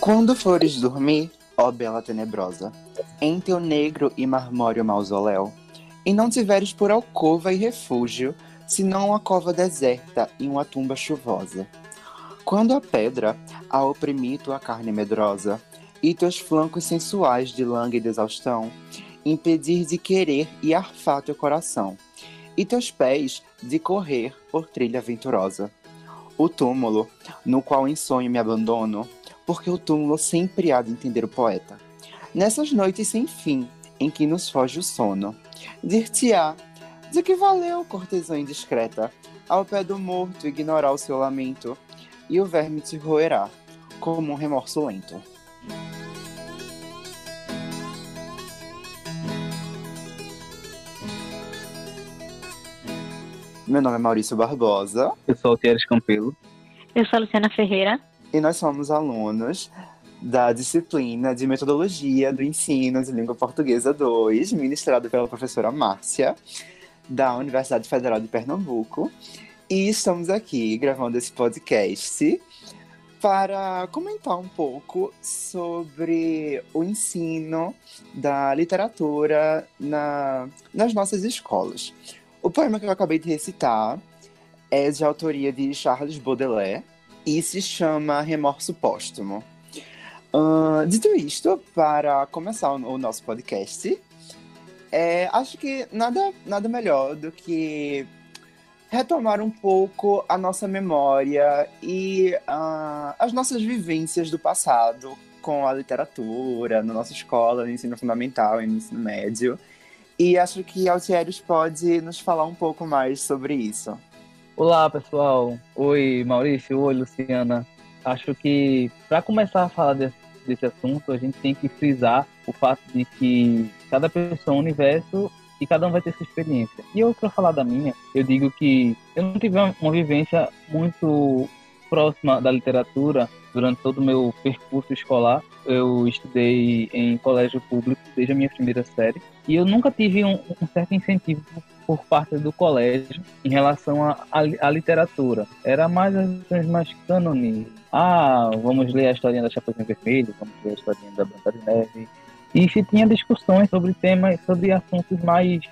Quando fores dormir, ó bela tenebrosa, em teu negro e marmóreo mausoléu, e não tiveres por alcova e refúgio, senão uma cova deserta e uma tumba chuvosa. Quando a pedra a oprimir tua carne medrosa, e teus flancos sensuais de langa e de exaustão, impedir de querer e arfar teu coração, e teus pés de correr por trilha venturosa. O túmulo, no qual em sonho me abandono, porque o túmulo sempre há de entender o poeta. Nessas noites sem fim, em que nos foge o sono, dir-te-á de que valeu, cortesã indiscreta, ao pé do morto ignorar o seu lamento, e o verme te roerá, como um remorso lento. Meu nome é Maurício Barbosa. Eu sou Altieres Campelo. Eu sou a Luciana Ferreira. E nós somos alunos da disciplina de Metodologia do Ensino de Língua Portuguesa 2, ministrado pela professora Márcia, da Universidade Federal de Pernambuco. E estamos aqui gravando esse podcast para comentar um pouco sobre o ensino da literatura na, nas nossas escolas. O poema que eu acabei de recitar é de autoria de Charles Baudelaire e se chama Remorso Póstumo. Uh, dito isto, para começar o, nosso podcast, é, acho que nada, nada melhor do que retomar um pouco a nossa memória e uh, as nossas vivências do passado com a literatura, na nossa escola, no ensino fundamental e no ensino médio. E acho que Altieres pode nos falar um pouco mais sobre isso. Olá, pessoal. Oi, Maurício. Oi, Luciana. Acho que para começar a falar desse, desse assunto, a gente tem que frisar o fato de que cada pessoa é um universo e cada um vai ter sua experiência. E eu, para falar da minha, eu digo que eu não tive uma, vivência muito próxima da literatura durante todo o meu percurso escolar. Eu estudei em colégio público desde a minha primeira série e eu nunca tive um, um certo incentivo por parte do colégio em relação à literatura. Era mais as questões mais canones. Ah, vamos ler a historinha da Chapeuzinho Vermelho, vamos ler a historinha da Branca de Neve. E se tinha discussões sobre temas, sobre assuntos mais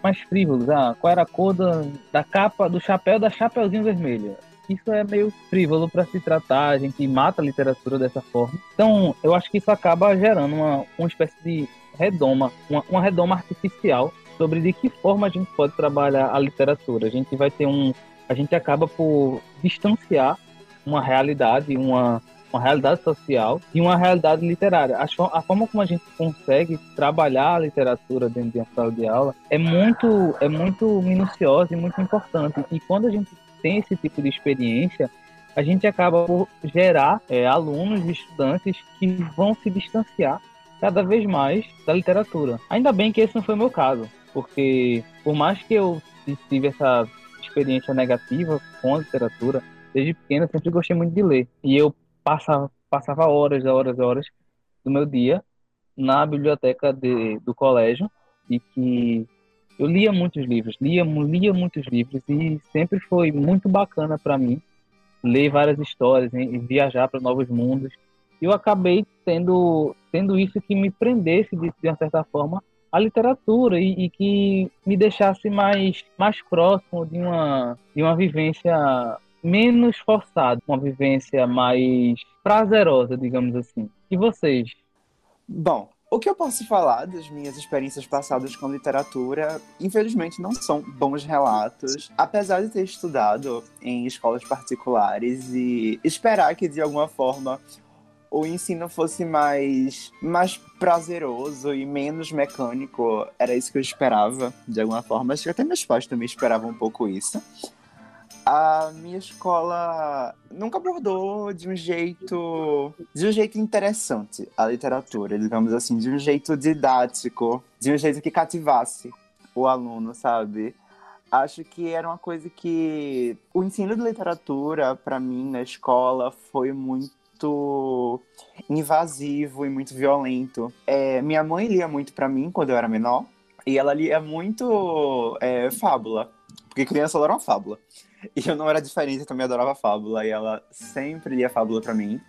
mais frívolos. Ah, qual era a cor da, da capa do chapéu da Chapeuzinho Vermelho? isso é meio frívolo para se tratar, a gente mata a literatura dessa forma. Então, eu acho que isso acaba gerando uma, uma espécie de redoma, uma, uma redoma artificial sobre de que forma a gente pode trabalhar a literatura. A gente vai ter um, a gente acaba por distanciar uma realidade, uma uma realidade social e uma realidade literária. A, a, forma como a gente consegue trabalhar a literatura dentro de uma sala de aula é muito, é muito minuciosa e muito importante. E quando a gente tem esse tipo de experiência, a gente acaba por gerar é, alunos, estudantes que vão se distanciar cada vez mais da literatura. Ainda bem que esse não foi o meu caso, porque por mais que eu tive essa experiência negativa com a literatura, desde pequeno eu sempre gostei muito de ler. E eu passava, passava horas, horas, horas do meu dia na biblioteca de, do colégio e que eu lia muitos livros, lia, lia muitos livros e sempre foi muito bacana para mim ler várias histórias e viajar para novos mundos. Eu acabei tendo, tendo isso que me prendesse, de, de uma certa forma, à literatura e, e, que me deixasse mais, mais próximo de uma, de uma vivência menos forçada, uma vivência mais prazerosa, digamos assim. E vocês? Bom, o que eu posso falar das minhas experiências passadas com literatura, infelizmente não são bons relatos. Apesar de ter estudado em escolas particulares e esperar que de alguma forma o ensino fosse mais, mais prazeroso e menos mecânico, era isso que eu esperava, de alguma forma. Acho que até meus pais também esperavam um pouco isso a minha escola nunca abordou de um jeito de um jeito interessante a literatura, digamos assim, de um jeito didático, de um jeito que cativasse o aluno, sabe? Acho que era uma coisa que o ensino de literatura para mim na escola foi muito invasivo e muito violento. É, minha mãe lia muito para mim quando eu era menor e ela lia muito é, fábula, porque criança era uma fábula. E eu não era diferente, eu também adorava fábula. E ela sempre lia fábula para mim.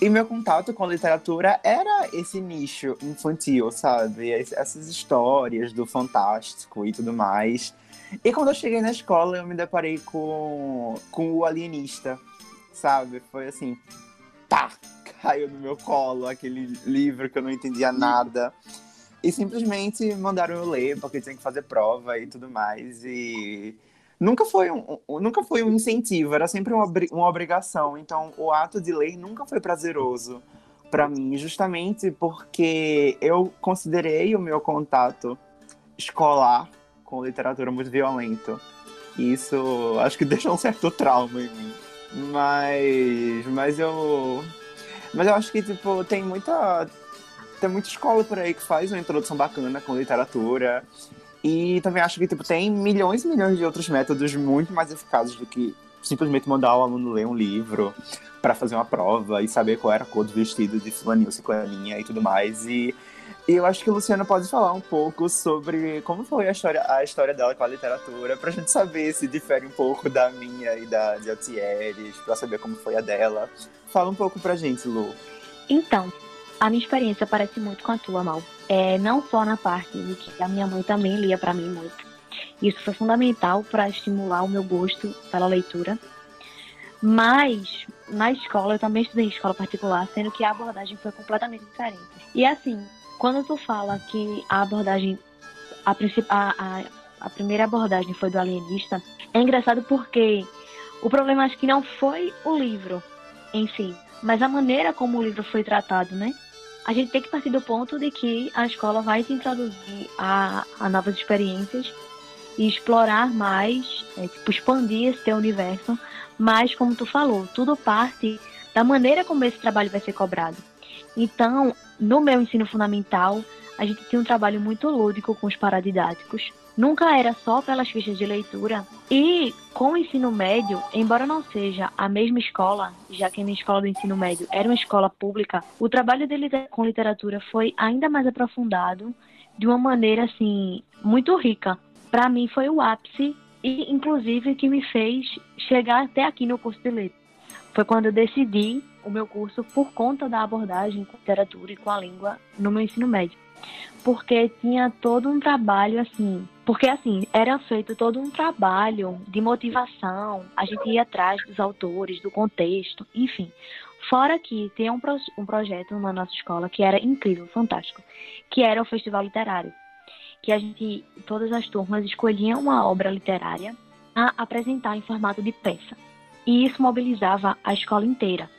E meu contato com a literatura era esse nicho infantil, sabe? Essas histórias do fantástico e tudo mais. E quando eu cheguei na escola, eu me deparei com, com o alienista, sabe? Foi assim, pá, caiu no meu colo aquele livro que eu não entendia nada. E simplesmente mandaram eu ler, porque tinha que fazer prova e tudo mais. E nunca foi um, nunca foi um incentivo, era sempre uma, uma obrigação. Então, o ato de ler nunca foi prazeroso para mim, justamente porque eu considerei o meu contato escolar com literatura muito violento. E isso acho que deixou um certo trauma em mim. Mas, mas eu, mas eu acho que tipo tem muita tem muita escola por aí que faz uma introdução bacana com literatura e também acho que tipo, tem milhões e milhões de outros métodos muito mais eficazes do que simplesmente mandar o aluno ler um livro para fazer uma prova e saber qual era a cor do vestido de fulaninho, ciclaninha e tudo mais. E, e eu acho que a Luciana pode falar um pouco sobre como foi a história, a história dela com a literatura, pra gente saber se difere um pouco da minha e da de Altieres, pra saber como foi a dela. Fala um pouco pra gente, Lu. Então, a minha experiência parece muito com a tua, Mal é, não só na parte de que a minha mãe também lia para mim muito. Isso foi fundamental para estimular o meu gosto pela leitura. Mas na escola, eu também estudei em escola particular, sendo que a abordagem foi completamente diferente. E assim, quando tu fala que a abordagem, a, a, a, primeira abordagem foi do alienista, é engraçado porque o problema acho que não foi o livro em si, mas a maneira como o livro foi tratado, né? a gente tem que partir do ponto de que a escola vai se introduzir a, a novas experiências e explorar mais, é, tipo, expandir esse teu universo. Mas, como tu falou, tudo parte da maneira como esse trabalho vai ser cobrado. Então, no meu ensino fundamental, a gente tinha um trabalho muito lúdico com os paradidáticos, nunca era só pelas fichas de leitura. E com o ensino médio, embora não seja a mesma escola, já que a minha escola do ensino médio era uma escola pública, o trabalho dele com literatura foi ainda mais aprofundado de uma maneira assim muito rica. Para mim foi o ápice e inclusive que me fez chegar até aqui no curso de letras. Foi quando eu decidi o meu curso por conta da abordagem com literatura e com a língua no meu ensino médio. Porque tinha todo um trabalho assim porque, assim, era feito todo um trabalho de motivação, a gente ia atrás dos autores, do contexto, enfim. Fora que tem um, pro, um projeto na nossa escola que era incrível, fantástico, que era o Festival Literário. Que a gente, todas as turmas escolhiam uma obra literária a apresentar em formato de peça. E isso mobilizava a escola inteira.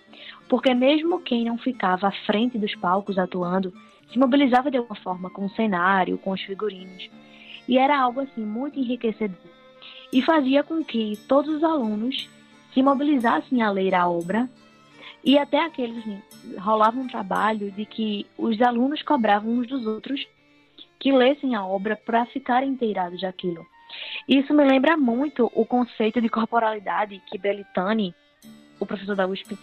Porque mesmo quem não ficava à frente dos palcos atuando, se mobilizava de alguma forma com o cenário, com os figurinos. E era algo assim muito enriquecedor. E fazia com que todos os alunos se mobilizassem a ler a obra e até aqueles assim, rolava um trabalho de que os alunos cobravam uns dos outros que lessem a obra para ficarem inteirados daquilo. Isso me lembra muito o conceito de corporalidade que Belitani, o professor da USP,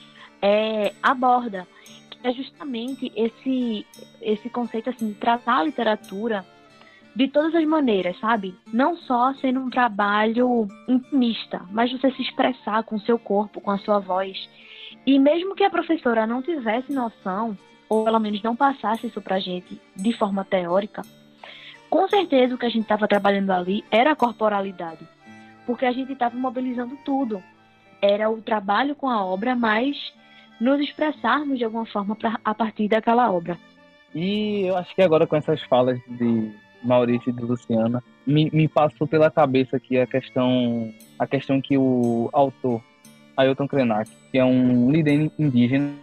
é, aborda, que é justamente esse esse conceito assim de tratar a literatura de todas as maneiras, sabe? Não só sendo um trabalho intimista, mas você se expressar com o seu corpo, com a sua voz. E mesmo que a professora não tivesse noção, ou pelo menos não passasse isso pra gente de forma teórica, com certeza o que a gente estava trabalhando ali era a corporalidade. Porque a gente estava mobilizando tudo. Era o trabalho com a obra, mas nos expressarmos de alguma forma pra, a partir daquela obra. E eu acho que agora com essas falas de Maurício e de Luciana, me, me passou pela cabeça aqui a questão, a questão que o autor, Ailton Krenak, que é um líder indígena,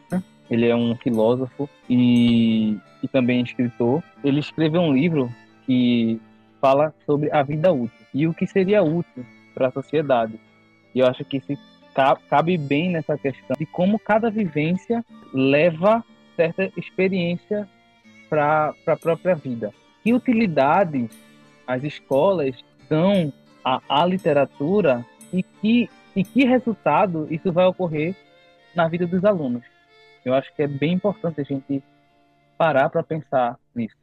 ele é um filósofo e, e também escritor, ele escreveu um livro que fala sobre a vida útil e o que seria útil para a sociedade. E eu acho que se cabe bem nessa questão de como cada vivência leva certa experiência para a própria vida que utilidade as escolas dão à, à literatura e que, e que resultado isso vai ocorrer na vida dos alunos. Eu acho que é bem importante a gente parar para pensar nisso.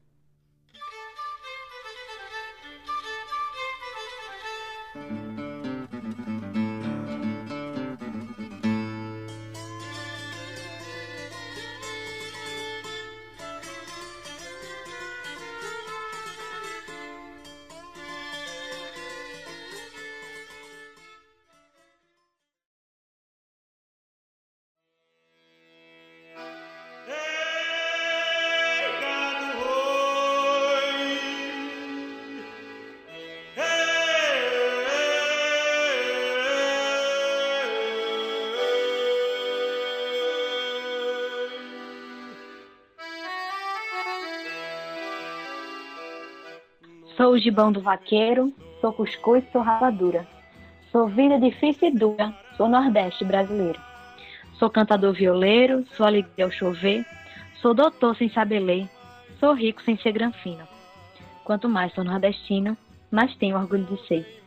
Sou o gibão do vaqueiro, sou cuscuz, sou rapadura. Sou vida difícil e dura, sou nordeste brasileiro. Sou cantador violeiro, sou alegria ao chover, sou doutor sem saber ler, sou rico sem ser granfino. Quanto mais sou nordestino, mais tenho orgulho de ser.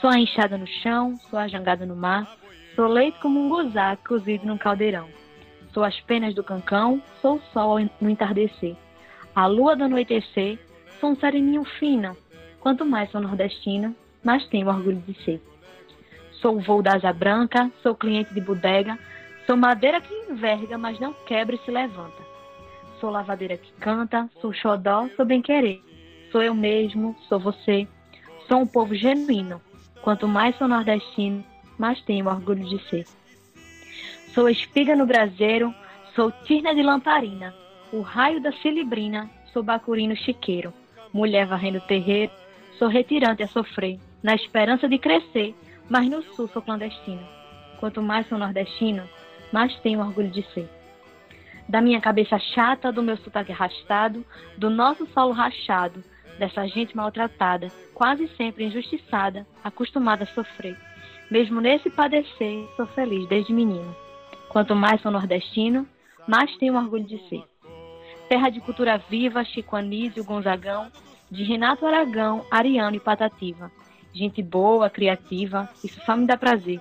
Sou a enxada no chão, sou a jangada no mar, sou leite como um gozá cozido num caldeirão. Sou as penas do cancão, sou o sol no entardecer. A lua do anoitecer, sou um sereninho fino. Quanto mais sou nordestina, mais tenho orgulho de ser. Sou o voo da asa branca, sou cliente de bodega, sou madeira que enverga, mas não quebra e se levanta. Sou lavadeira que canta, sou xodó, sou bem-querer. Sou eu mesmo, sou você. Sou um povo genuíno. Quanto mais sou nordestino, mais tenho orgulho de ser. Sou espiga no braseiro, sou tirna de lamparina, o raio da cilibrina, sou bacurino chiqueiro, mulher varrendo terreiro, sou retirante a sofrer, na esperança de crescer, mas no sul sou clandestino. Quanto mais sou nordestino, mais tenho orgulho de ser. Da minha cabeça chata, do meu sotaque arrastado, do nosso solo rachado, dessa gente maltratada, quase sempre injustiçada, acostumada a sofrer. Mesmo nesse padecer, sou feliz desde menino. Quanto mais sou nordestino, mais tenho orgulho de ser. Terra de cultura viva, Chico Anísio, Gonzagão, de Renato Aragão, Ariano e Patativa. Gente boa, criativa, isso só me dá prazer,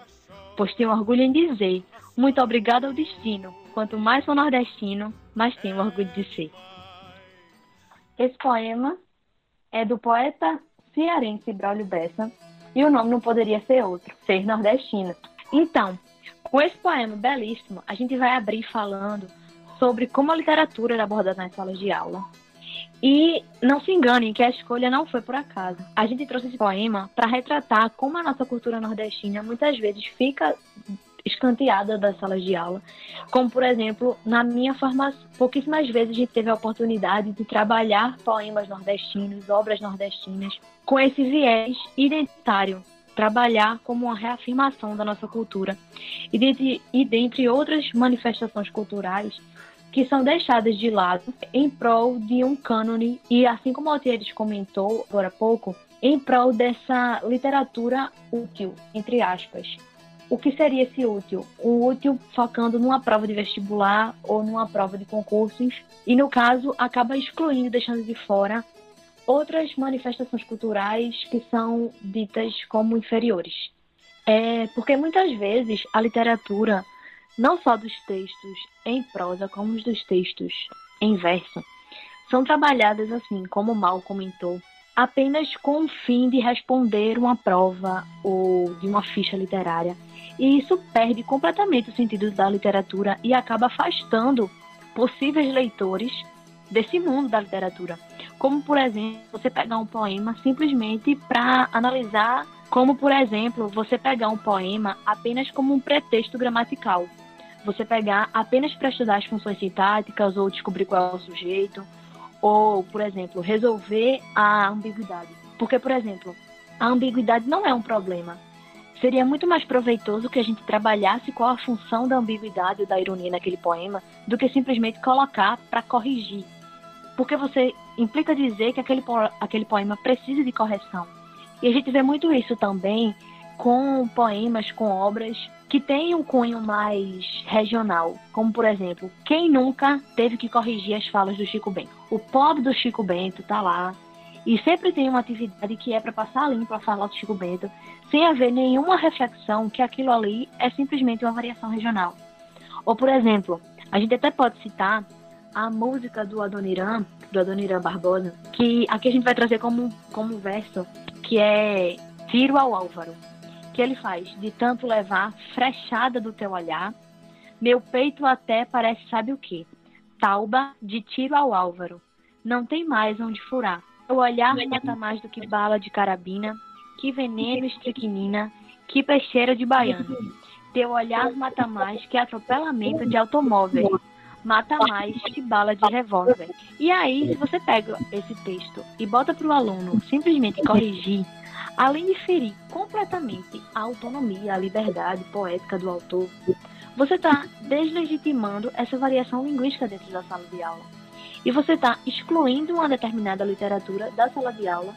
pois tenho orgulho em dizer muito obrigado ao destino. Quanto mais sou nordestino, mais tenho orgulho de ser. Esse poema é do poeta cearense Braulio Bessa e o nome não poderia ser outro, ser nordestina. Então, com esse poema belíssimo, a gente vai abrir falando sobre como a literatura era abordada nas salas de aula. E não se enganem que a escolha não foi por acaso. A gente trouxe esse poema para retratar como a nossa cultura nordestina muitas vezes fica escanteada das salas de aula. Como, por exemplo, na minha formação, pouquíssimas vezes a gente teve a oportunidade de trabalhar poemas nordestinos, obras nordestinas, com esse viés identitário, trabalhar como uma reafirmação da nossa cultura. E dentre, e dentre outras manifestações culturais que são deixadas de lado em prol de um cânone, e assim como o Altieres comentou agora há pouco, em prol dessa literatura útil, entre aspas, o que seria esse útil? Um útil focando numa prova de vestibular ou numa prova de concursos, e no caso acaba excluindo, deixando de fora outras manifestações culturais que são ditas como inferiores. É porque muitas vezes a literatura, não só dos textos em prosa, como os dos textos em verso, são trabalhadas assim, como Mal comentou, apenas com o fim de responder uma prova ou de uma ficha literária e isso perde completamente o sentido da literatura e acaba afastando possíveis leitores desse mundo da literatura. Como, por exemplo, você pegar um poema simplesmente para analisar, como, por exemplo, você pegar um poema apenas como um pretexto gramatical. Você pegar apenas para estudar as funções sintáticas ou descobrir qual é o sujeito, ou, por exemplo, resolver a ambiguidade. Porque, por exemplo, a ambiguidade não é um problema. Seria muito mais proveitoso que a gente trabalhasse qual a função da ambiguidade ou da ironia naquele poema do que simplesmente colocar para corrigir. Porque você implica dizer que aquele, aquele poema precisa de correção. E a gente vê muito isso também com poemas, com obras que têm um cunho mais regional, como por exemplo, quem nunca teve que corrigir as falas do Chico Bento? O pobre do Chico Bento tá lá e sempre tem uma atividade que é para passar limpo a fala do Chico Bento, sem haver nenhuma reflexão que aquilo ali é simplesmente uma variação regional. Ou, por exemplo, a gente até pode citar a música do Adoniran, do Adoniran Barbosa, que aqui a gente vai trazer como, como verso, que é Tiro ao Álvaro, que ele faz de tanto levar frechada do teu olhar, meu peito até parece sabe o que, tauba de tiro ao Álvaro, não tem mais onde furar o olhar mata mais do que bala de carabina, que veneno estricnina, que peixeira de baiano. Teu olhar mata mais que atropelamento de automóvel. Mata mais que bala de revólver. E aí, se você pega esse texto e bota para o aluno simplesmente corrigir, além de ferir completamente a autonomia, a liberdade poética do autor, você está deslegitimando essa variação linguística dentro da sala de aula. e você está excluindo uma determinada literatura da sala de aula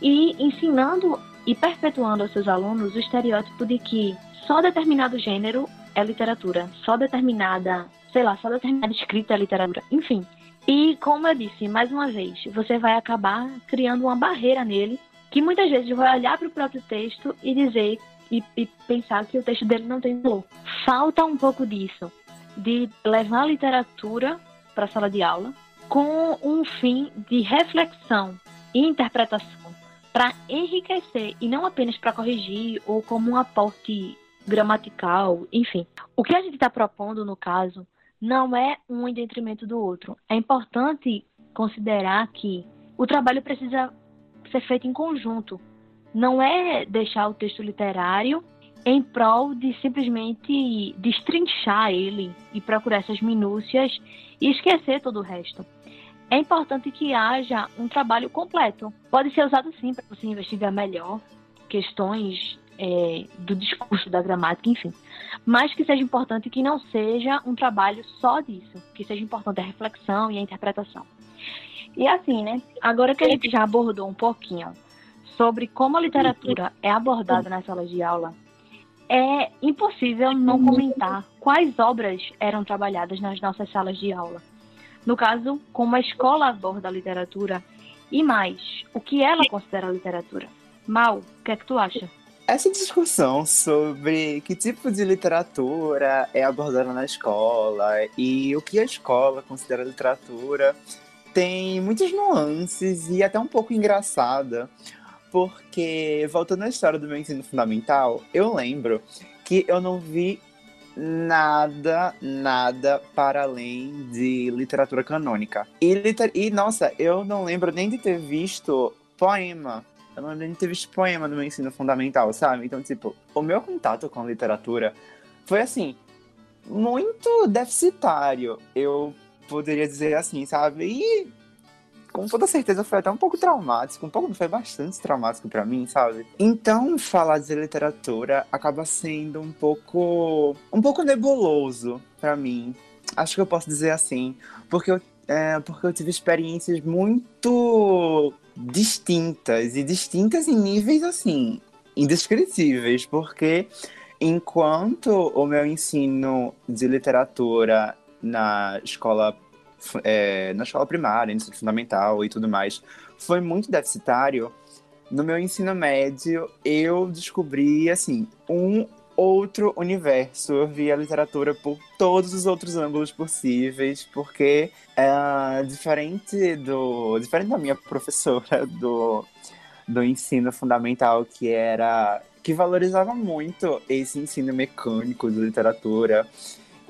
e ensinando e perpetuando aos seus alunos o estereótipo de que só determinado gênero é literatura, só determinada, sei lá, só determinada escrita é literatura, enfim. E como eu disse, mais uma vez, você vai acabar criando uma barreira nele que muitas vezes vai olhar para o próprio texto e dizer e, e, pensar que o texto dele não tem valor. Falta um pouco disso, de levar a literatura para a sala de aula com um fim de reflexão e interpretação para enriquecer e não apenas para corrigir ou como um aporte gramatical, enfim. O que a gente está propondo no caso não é um em detrimento do outro. É importante considerar que o trabalho precisa ser feito em conjunto. Não é deixar o texto literário em prol de simplesmente destrinchar ele e procurar essas minúcias e esquecer todo o resto é importante que haja um trabalho completo. Pode ser usado sim para você investigar melhor questões é, do discurso, da gramática, enfim. Mas que seja importante que não seja um trabalho só disso, que seja importante a reflexão e a interpretação. E assim, né? Agora que a gente já abordou um pouquinho sobre como a literatura é abordada nas salas de aula, é impossível não comentar quais obras eram trabalhadas nas nossas salas de aula. No caso, como a escola aborda a literatura e mais, o que ela considera literatura. Mal, o que é que tu acha? Essa discussão sobre que tipo de literatura é abordada na escola e o que a escola considera literatura tem muitas nuances e até um pouco engraçada, porque voltando à história do meu ensino fundamental, eu lembro que eu não vi nada, nada para além de literatura canônica. E, liter... e, nossa, eu não lembro nem de ter visto poema. Eu não lembro nem de ter visto poema no meu ensino fundamental, sabe? Então, tipo, o meu contato com a literatura foi assim, muito deficitário. Eu poderia dizer assim, sabe? E com toda certeza foi até um pouco traumático, um pouco, foi bastante traumático para mim, sabe? Então, falar de literatura acaba sendo um pouco, um pouco nebuloso para mim. Acho que eu posso dizer assim, porque eu, é, porque eu tive experiências muito distintas e distintas em níveis assim indescritíveis, porque enquanto o meu ensino de literatura na escola é, na escola primária, ensino fundamental e tudo mais, foi muito deficitário. No meu ensino médio, eu descobri, assim, um outro universo. Eu vi a literatura por todos os outros ângulos possíveis, porque é, diferente do diferente da minha professora do, do ensino fundamental, que era que valorizava muito esse ensino mecânico de literatura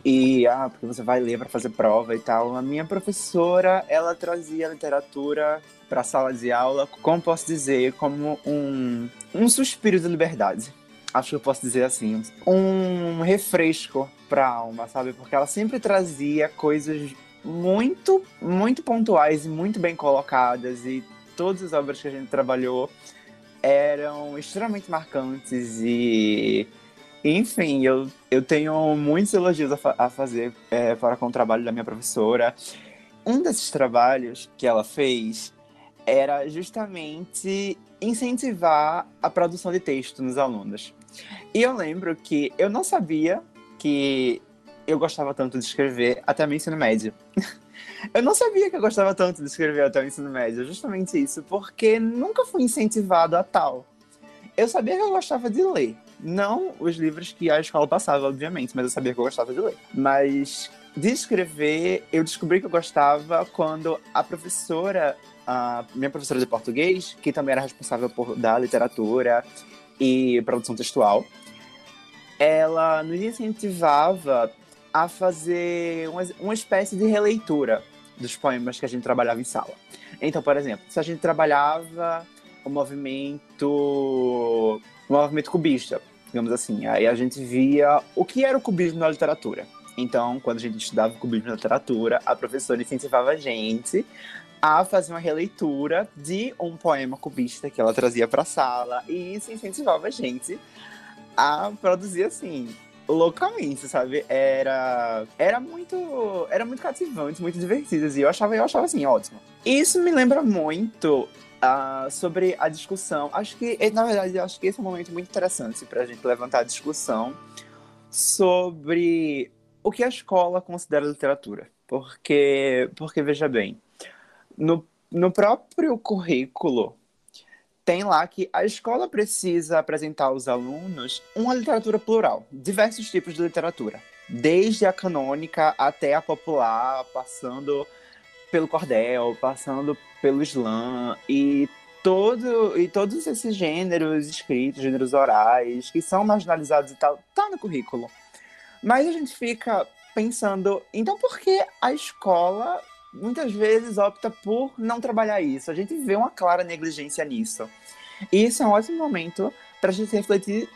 e, ah, porque você vai ler para fazer prova e tal. A minha professora, ela trazia literatura para sala de aula, como posso dizer, como um, um suspiro de liberdade. Acho que eu posso dizer assim, um refresco para alma, sabe? Porque ela sempre trazia coisas muito, muito pontuais e muito bem colocadas e todas as obras que a gente trabalhou eram extremamente marcantes e enfim, eu, eu tenho muitos elogios a, fa a fazer é, para com o trabalho da minha professora. Um desses trabalhos que ela fez era justamente incentivar a produção de texto nos alunos. E eu lembro que eu não sabia que eu gostava tanto de escrever até o ensino médio. eu não sabia que eu gostava tanto de escrever até o ensino médio, justamente isso, porque nunca fui incentivado a tal. Eu sabia que eu gostava de ler, não os livros que a escola passava, obviamente, mas eu sabia que eu gostava de ler. Mas de escrever, eu descobri que eu gostava quando a professora, a minha professora de português, que também era responsável por da literatura e produção textual, ela nos incentivava a fazer uma, uma espécie de releitura dos poemas que a gente trabalhava em sala. Então, por exemplo, se a gente trabalhava o movimento o movimento cubista, digamos assim. Aí a gente via o que era o cubismo na literatura. Então, quando a gente estudava o cubismo na literatura, a professora incentivava a gente a fazer uma releitura de um poema cubista que ela trazia para a sala e isso incentivava a gente a produzir assim loucamente, sabe? Era era muito era muito cativante, muito divertido e eu achava eu achava assim ótimo. Isso me lembra muito uh, sobre a discussão. Acho que na verdade acho que esse é um momento muito interessante para a gente levantar a discussão sobre o que a escola considera literatura, porque porque veja bem no no próprio currículo tem lá que a escola precisa apresentar aos alunos uma literatura plural, diversos tipos de literatura, desde a canônica até a popular, passando pelo cordel, passando pelo slam e todo e todos esses gêneros escritos, gêneros orais que são marginalizados e tal, tá no currículo. Mas a gente fica pensando, então por que a escola muitas vezes opta por não trabalhar isso. A gente vê uma clara negligência nisso. E isso é um ótimo momento para a gente refletir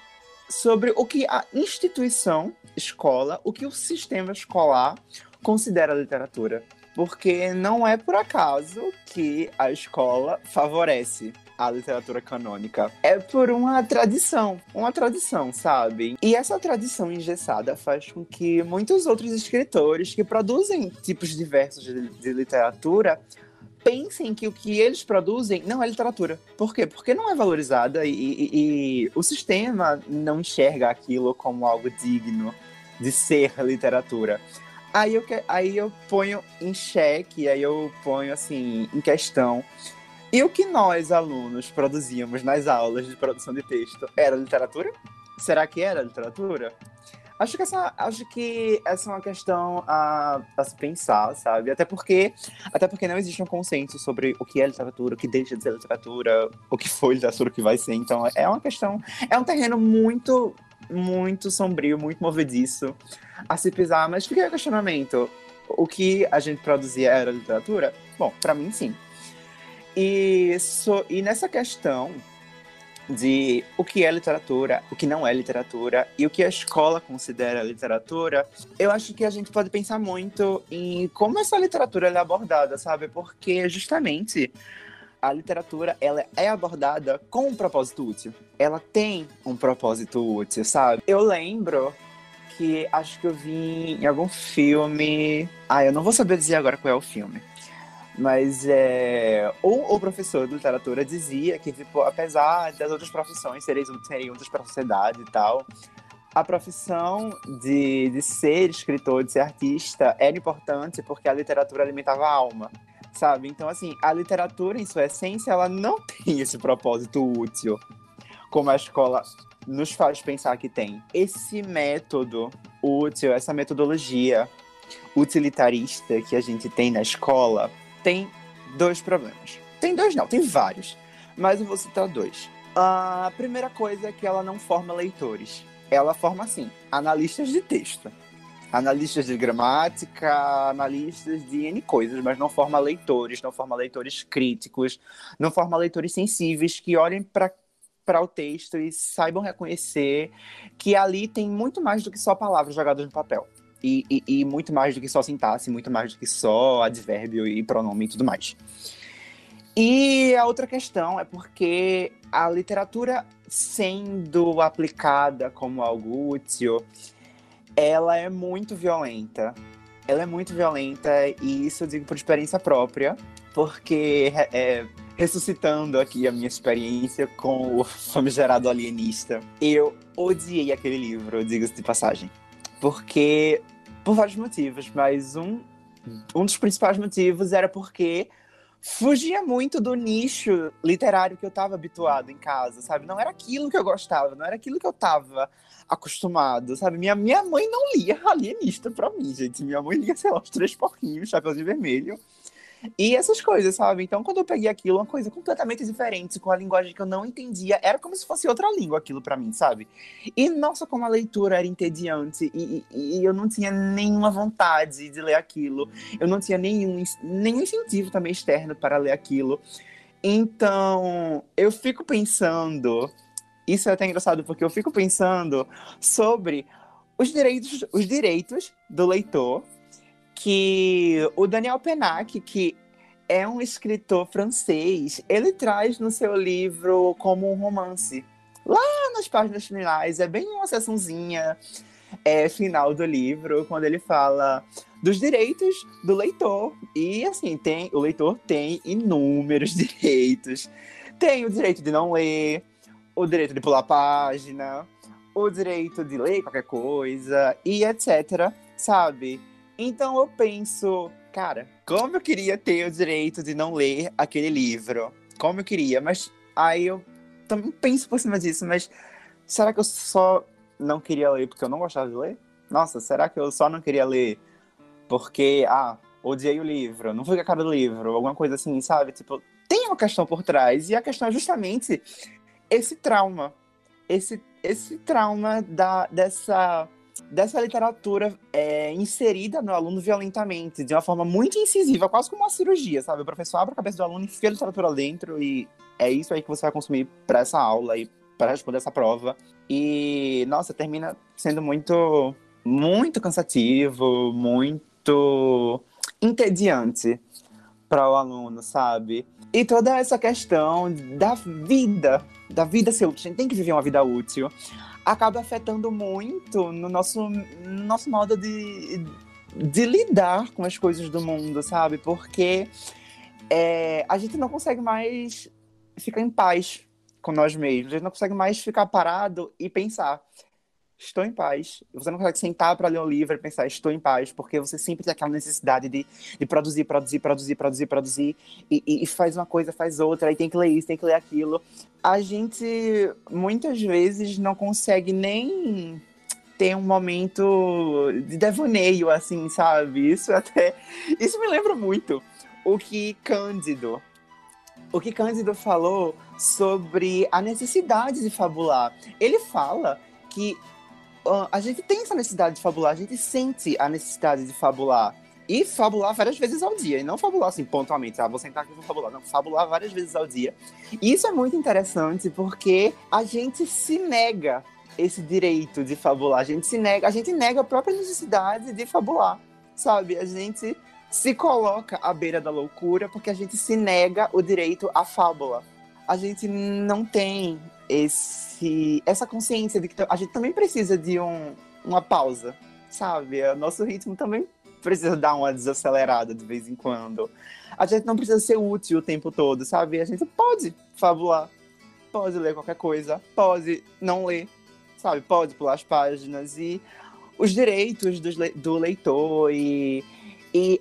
sobre o que a instituição escola, o que o sistema escolar considera literatura. Porque não é por acaso que a escola favorece a literatura canônica. É por uma tradição, uma tradição, sabe? E essa tradição engessada faz com que muitos outros escritores que produzem tipos diversos de, de literatura pensem que o que eles produzem não é literatura. Por quê? Porque não é valorizada e, e, e, o sistema não enxerga aquilo como algo digno de ser literatura. Aí eu, aí eu ponho em xeque, aí eu ponho assim em questão e o que nós, alunos, produzíamos nas aulas de produção de texto era literatura? Será que era literatura? Acho que essa, acho que essa é uma questão a, a se pensar, sabe? Até porque, até porque não existe um consenso sobre o que é literatura, o que deixa de ser literatura, o que foi literatura, o que vai ser. Então, é uma questão, é um terreno muito, muito sombrio, muito movediço a se pisar. Mas fica o questionamento: o que a gente produzia era literatura? Bom, para mim, sim. E, so, e nessa questão de o que é literatura, o que não é literatura e o que a escola considera literatura, eu acho que a gente pode pensar muito em como essa literatura é abordada, sabe? Porque justamente a literatura ela é abordada com um propósito útil. Ela tem um propósito útil, sabe? Eu lembro que acho que eu vi em algum filme. Ah, eu não vou saber dizer agora qual é o filme mas é, o, o professor de literatura dizia que, tipo, apesar das outras profissões serem, serem úteis para a sociedade e tal, a profissão de, de ser escritor, de ser artista, era importante porque a literatura alimentava a alma, sabe? Então, assim, a literatura, em sua essência, ela não tem esse propósito útil, como a escola nos faz pensar que tem. Esse método útil, essa metodologia utilitarista que a gente tem na escola, tem dois problemas. Tem dois não, tem vários. Mas eu vou citar dois. A primeira coisa é que ela não forma leitores. Ela forma, assim, analistas de texto. Analistas de gramática, analistas de N coisas, mas não forma leitores, não forma leitores críticos, não forma leitores sensíveis que olhem para para o texto e saibam reconhecer que ali tem muito mais do que só palavras jogadas no papel e, e, e, muito mais do que só sintaxe, muito mais do que só advérbio e pronome e tudo mais. E a outra questão é porque a literatura sendo aplicada como algo útil, ela é muito violenta. Ela é muito violenta e isso eu digo por experiência própria, porque é, ressuscitando aqui a minha experiência com o famigerado alienista, eu odiei aquele livro, diga-se de passagem. Porque por vários motivos, mas um, um dos principais motivos era porque fugia muito do nicho literário que eu estava habituado em casa, sabe? Não era aquilo que eu gostava, não era aquilo que eu estava acostumado, sabe? Minha, minha mãe não lia alienista pra mim, gente. Minha mãe lia, sei lá, os três porquinhos, de vermelho. E essas coisas, sabe? Então, quando eu peguei aquilo, uma coisa completamente diferente, com a linguagem que eu não entendia, era como se fosse outra língua aquilo para mim, sabe? E nossa, como a leitura era entediante e, e, e, eu não tinha nenhuma vontade de ler aquilo. Eu não tinha nenhum, nenhum incentivo também externo para ler aquilo. Então, eu fico pensando. Isso é até engraçado, porque eu fico pensando sobre os direitos, os direitos do leitor que o Daniel Penac, que é um escritor francês, ele traz no seu livro como um romance. Lá nas páginas finais, é bem uma sessãozinha. é, final do livro, quando ele fala dos direitos do leitor. E assim, tem, o leitor tem inúmeros direitos. Tem o direito de não ler, o direito de pular página, o direito de ler qualquer coisa e etc, sabe? Então eu penso, cara, como eu queria ter o direito de não ler aquele livro. Como eu queria, mas aí eu também penso por cima disso, mas será que eu só não queria ler porque eu não gostava de ler? Nossa, será que eu só não queria ler porque, ah, odiei o livro, não fui com a cara do livro, alguma coisa assim, sabe? Tipo, tem uma questão por trás, e a questão é justamente esse trauma. Esse, esse trauma da, dessa, dessa literatura é, inserida no aluno violentamente, de uma forma muito incisiva, quase como uma cirurgia, sabe? O professor abre a cabeça do aluno, enfia a literatura dentro e é isso aí que você vai consumir para essa aula e para responder essa prova. E, nossa, termina sendo muito, muito cansativo, muito entediante para o aluno, sabe? E toda essa questão da vida, da vida ser útil, a gente tem que viver uma vida útil, acaba afetando muito no nosso, no nosso modo de, de lidar com as coisas do mundo, sabe? Porque é, a gente não consegue mais ficar em paz com nós mesmos, a gente não consegue mais ficar parado e pensar estou em paz. Você não consegue sentar para ler um livro e pensar, estou em paz, porque você sempre tem aquela necessidade de, de produzir, produzir, produzir, produzir, produzir, e, e, e, faz uma coisa, faz outra, aí tem que ler isso, tem que ler aquilo. A gente muitas vezes não consegue nem ter um momento de devaneio, assim, sabe? Isso até. Isso me lembra muito o que Cândido. O que Cândido falou sobre a necessidade de fabular. Ele fala que a gente tem essa necessidade de fabular, a gente sente a necessidade de fabular. E fabular várias vezes ao dia, e não fabular assim pontualmente, ah, vou sentar aqui e vou fabular. Não, fabular várias vezes ao dia. E isso é muito interessante porque a gente se nega esse direito de fabular, a gente se nega, a gente nega a própria necessidade de fabular, sabe? A gente se coloca à beira da loucura porque a gente se nega o direito à fábula. A gente não tem esse, essa consciência de que a gente também precisa de um, uma pausa, sabe? O nosso ritmo também precisa dar uma desacelerada de vez em quando. A gente não precisa ser útil o tempo todo, sabe? A gente pode fabular, pode ler qualquer coisa, pode não ler, sabe? Pode pular as páginas e os direitos do, do leitor e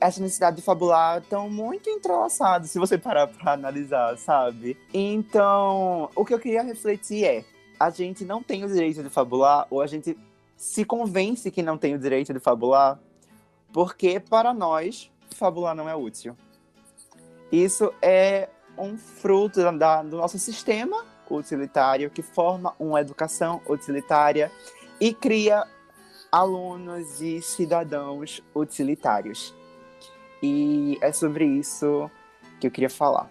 essa necessidade de fabular estão muito entrelaçados, se você parar para analisar, sabe? Então, o que eu queria refletir é: a gente não tem o direito de fabular, ou a gente se convence que não tem o direito de fabular, porque para nós, fabular não é útil. Isso é um fruto da, do nosso sistema utilitário que forma uma educação utilitária e cria alunos e cidadãos utilitários. E é sobre isso que eu queria falar.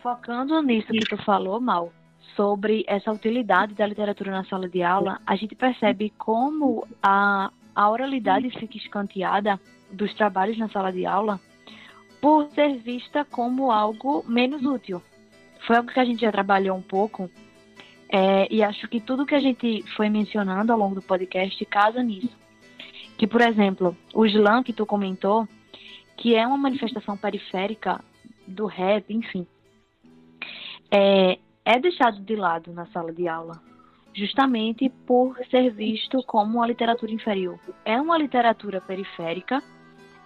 Focando nisso que tu falou, Mal, sobre essa utilidade da literatura na sala de aula, a gente percebe como a a oralidade fica escanteada dos trabalhos na sala de aula por ser vista como algo menos útil. Foi algo que a gente já trabalhou um pouco é, e acho que tudo que a gente foi mencionando ao longo do podcast casa nisso. Que, por exemplo, o slam que tu comentou, que é uma manifestação periférica do rap, enfim, é, é deixado de lado na sala de aula justamente por ser visto como uma literatura inferior. É uma literatura periférica,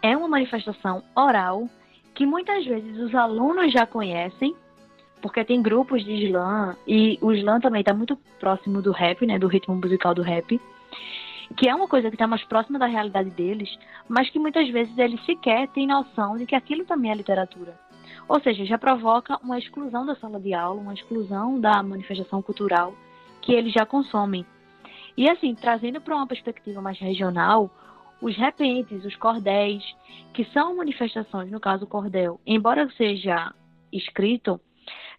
é uma manifestação oral que muitas vezes os alunos já conhecem, porque tem grupos de slam e o slam também está muito próximo do rap, né, do ritmo musical do rap, que é uma coisa que está mais próxima da realidade deles, mas que muitas vezes eles sequer têm noção de que aquilo também é literatura. Ou seja, já provoca uma exclusão da sala de aula, uma exclusão da manifestação cultural que eles já consomem. E assim, trazendo para uma perspectiva mais regional, os repentes, os cordéis, que são manifestações, no caso o cordel, embora seja escrito,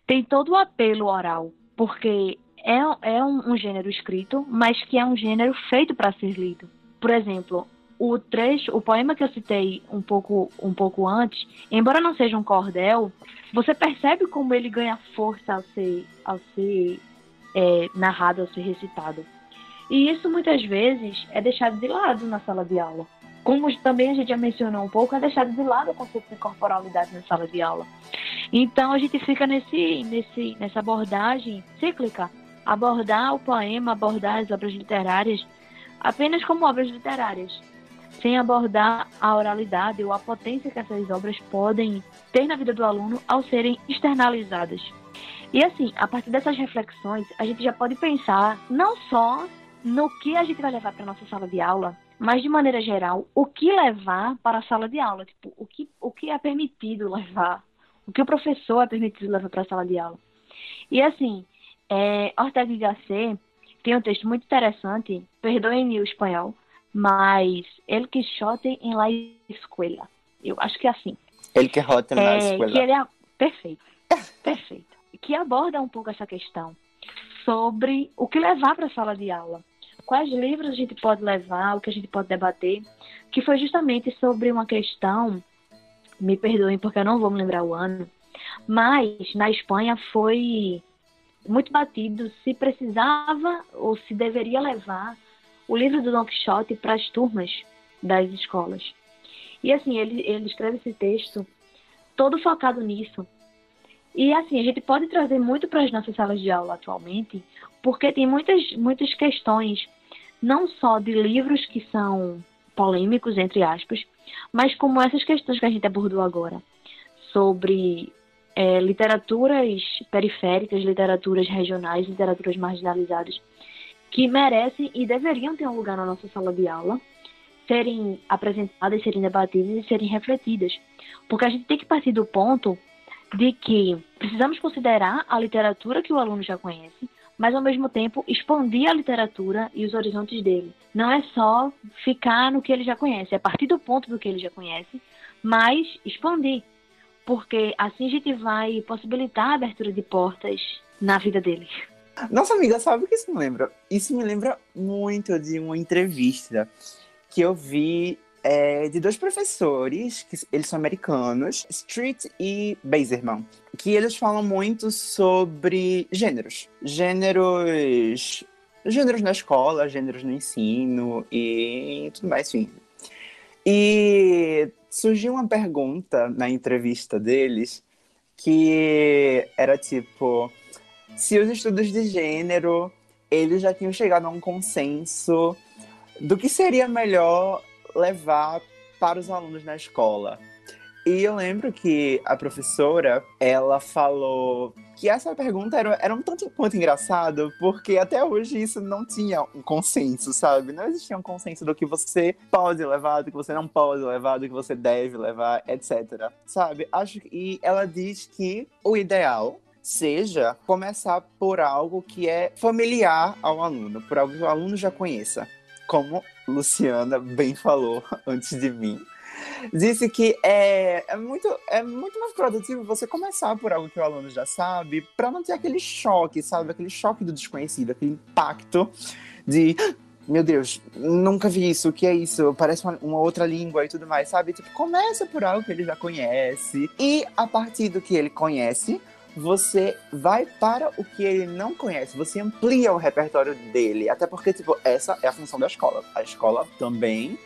tem todo o apelo oral, porque é, é um, um gênero escrito, mas que é um gênero feito para ser lido. Por exemplo, o trecho, o poema que eu citei um pouco, um pouco antes, embora não seja um cordel, você percebe como ele ganha força ao ser, ao ser é, narrado, ao ser recitado. E isso muitas vezes é deixado de lado na sala de aula. Como também a gente já mencionou um pouco, é deixado de lado o conceito de corporalidade na sala de aula. Então a gente fica nesse, nesse, nessa abordagem cíclica, abordar o poema, abordar as obras literárias apenas como obras literárias, sem abordar a oralidade ou a potência que essas obras podem ter na vida do aluno ao serem externalizadas. E assim, a partir dessas reflexões, a gente já pode pensar não só no que a gente vai levar para nossa sala de aula, mas de maneira geral, o que levar para a sala de aula, tipo, o que, o que é permitido levar, o que o professor é permitido levar para a sala de aula. E assim, é, Ortega y Gasset tem um texto muito interessante, perdoem-me o espanhol, mas El Quixote em la escuela. Eu acho que é assim. El Quixote na é, escuela. Que ele é perfeito, perfeito. Que aborda um pouco essa questão sobre o que levar para a sala de aula. Quais livros a gente pode levar, o que a gente pode debater, que foi justamente sobre uma questão, me perdoem porque eu não vou me lembrar o ano, mas na Espanha foi muito batido se precisava ou se deveria levar o livro do Don Quixote para as turmas das escolas. E assim, ele, ele escreve esse texto todo focado nisso. E assim, a gente pode trazer muito para as nossas salas de aula atualmente, porque tem muitas, muitas questões, não só de livros que são polêmicos, entre aspas, mas como essas questões que a gente abordou agora, sobre é, literaturas periféricas, literaturas regionais, literaturas marginalizadas, que merecem e deveriam ter um lugar na nossa sala de aula, serem apresentadas, serem debatidas e serem refletidas. Porque a gente tem que partir do ponto de que precisamos considerar a literatura que o aluno já conhece, mas ao mesmo tempo expandir a literatura e os horizontes dele. Não é só ficar no que ele já conhece, é partir do ponto do que ele já conhece, mas expandir porque assim a gente vai possibilitar a abertura de portas na vida deles. Nossa amiga, sabe o que isso me lembra? Isso me lembra muito de uma entrevista que eu vi é, de dois professores, que eles são americanos, Street e Baserman, que eles falam muito sobre gêneros. Gêneros. Gêneros na escola, gêneros no ensino e tudo mais, enfim. E surgiu uma pergunta na entrevista deles que era tipo se os estudos de gênero eles já tinham chegado a um consenso do que seria melhor levar para os alunos na escola. E eu lembro que a professora, ela falou que essa pergunta era, era um tanto quanto engraçado, porque até hoje isso não tinha um consenso, sabe? Não existia um consenso do que você pode levar, do que você não pode levar, do que você deve levar, etc. Sabe? Acho que, e ela diz que o ideal seja começar por algo que é familiar ao aluno, por algo que o aluno já conheça. Como Luciana bem falou antes de mim disse que é, é, muito, é muito mais produtivo você começar por algo que o aluno já sabe, para não ter aquele choque, sabe? Aquele choque do desconhecido, aquele impacto de. Meu Deus, nunca vi isso, o que é isso? Parece uma, uma outra língua e tudo mais, sabe? Tipo, começa por algo que ele já conhece. E a partir do que ele conhece, você vai para o que ele não conhece, você amplia o repertório dele. Até porque, tipo, essa é a função da escola. A escola também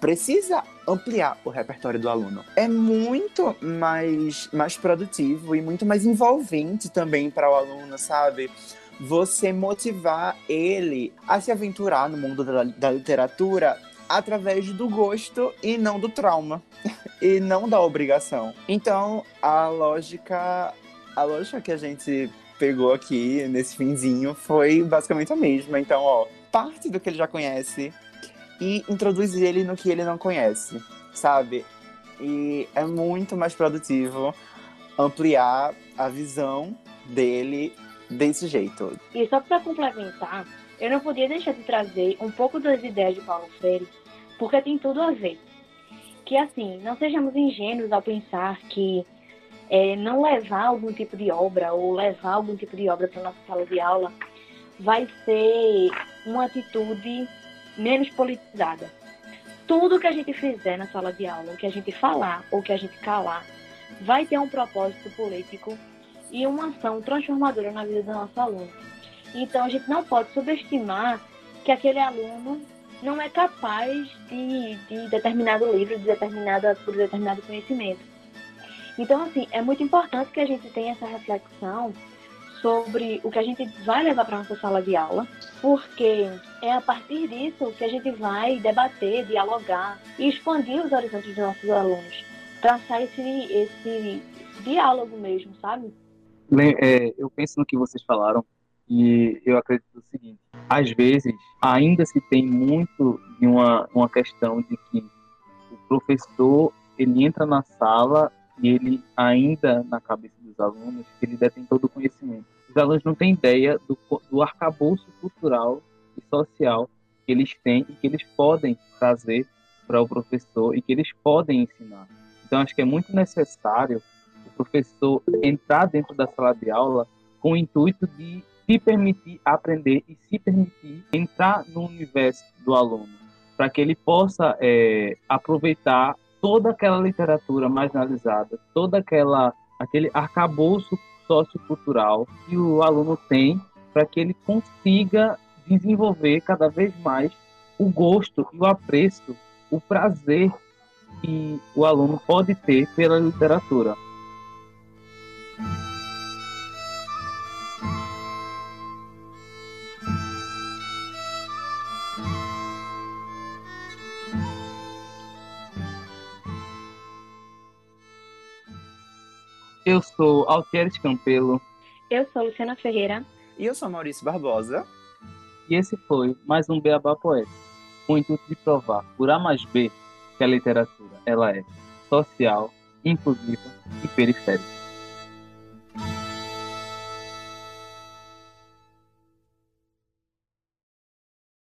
precisa ampliar o repertório do aluno. É muito mais, mais produtivo e muito mais envolvente também para o aluno, sabe? Você motivar ele a se aventurar no mundo da, da literatura através do gosto e não do trauma e não da obrigação. Então, a lógica, a lógica que a gente pegou aqui nesse finzinho foi basicamente a mesma. Então, ó, parte do que ele já conhece, e introduz ele no que ele não conhece, sabe? E é muito mais produtivo ampliar a visão dele desse jeito. E só para complementar, eu não podia deixar de trazer um pouco das ideias de Paulo Freire, porque tem tudo a ver. Que assim, não sejamos ingênuos ao pensar que é, não levar algum tipo de obra ou levar algum tipo de obra para nossa sala de aula vai ser uma atitude menos politizada. Tudo que a gente fizer na sala de aula, o que a gente falar ou que a gente calar, vai ter um propósito político e uma ação transformadora na vida do nosso aluno. Então a gente não pode subestimar que aquele aluno não é capaz de, de determinado livro, de determinada, por determinado conhecimento. Então, assim, é muito importante que a gente tenha essa reflexão sobre o que a gente vai levar para nossa sala de aula, porque é a partir disso que a gente vai debater, dialogar e expandir os horizontes dos nossos alunos, traçar esse, esse diálogo mesmo, sabe? É, eu penso no que vocês falaram e eu acredito o seguinte: às vezes, ainda se tem muito de uma, uma questão de que o professor ele entra na sala e ele ainda na cabeça dos alunos ele detém todo o conhecimento. Os alunos não têm ideia do, do arcabouço cultural e social que eles têm e que eles podem trazer para o professor e que eles podem ensinar. Então, acho que é muito necessário o professor entrar dentro da sala de aula com o intuito de se permitir aprender e se permitir entrar no universo do aluno, para que ele possa é, aproveitar toda aquela literatura marginalizada, toda aquela aquele arcabouço sociocultural que o aluno tem, para que ele consiga desenvolver cada vez mais o gosto e o apreço, o prazer que o aluno pode ter pela literatura. Eu sou Altieres Campelo. Eu sou Luciana Ferreira. E eu sou Maurício Barbosa. E esse foi mais um Beabá Poético, com o intuito de provar, por A mais B, que a literatura ela é social, inclusiva e periférica.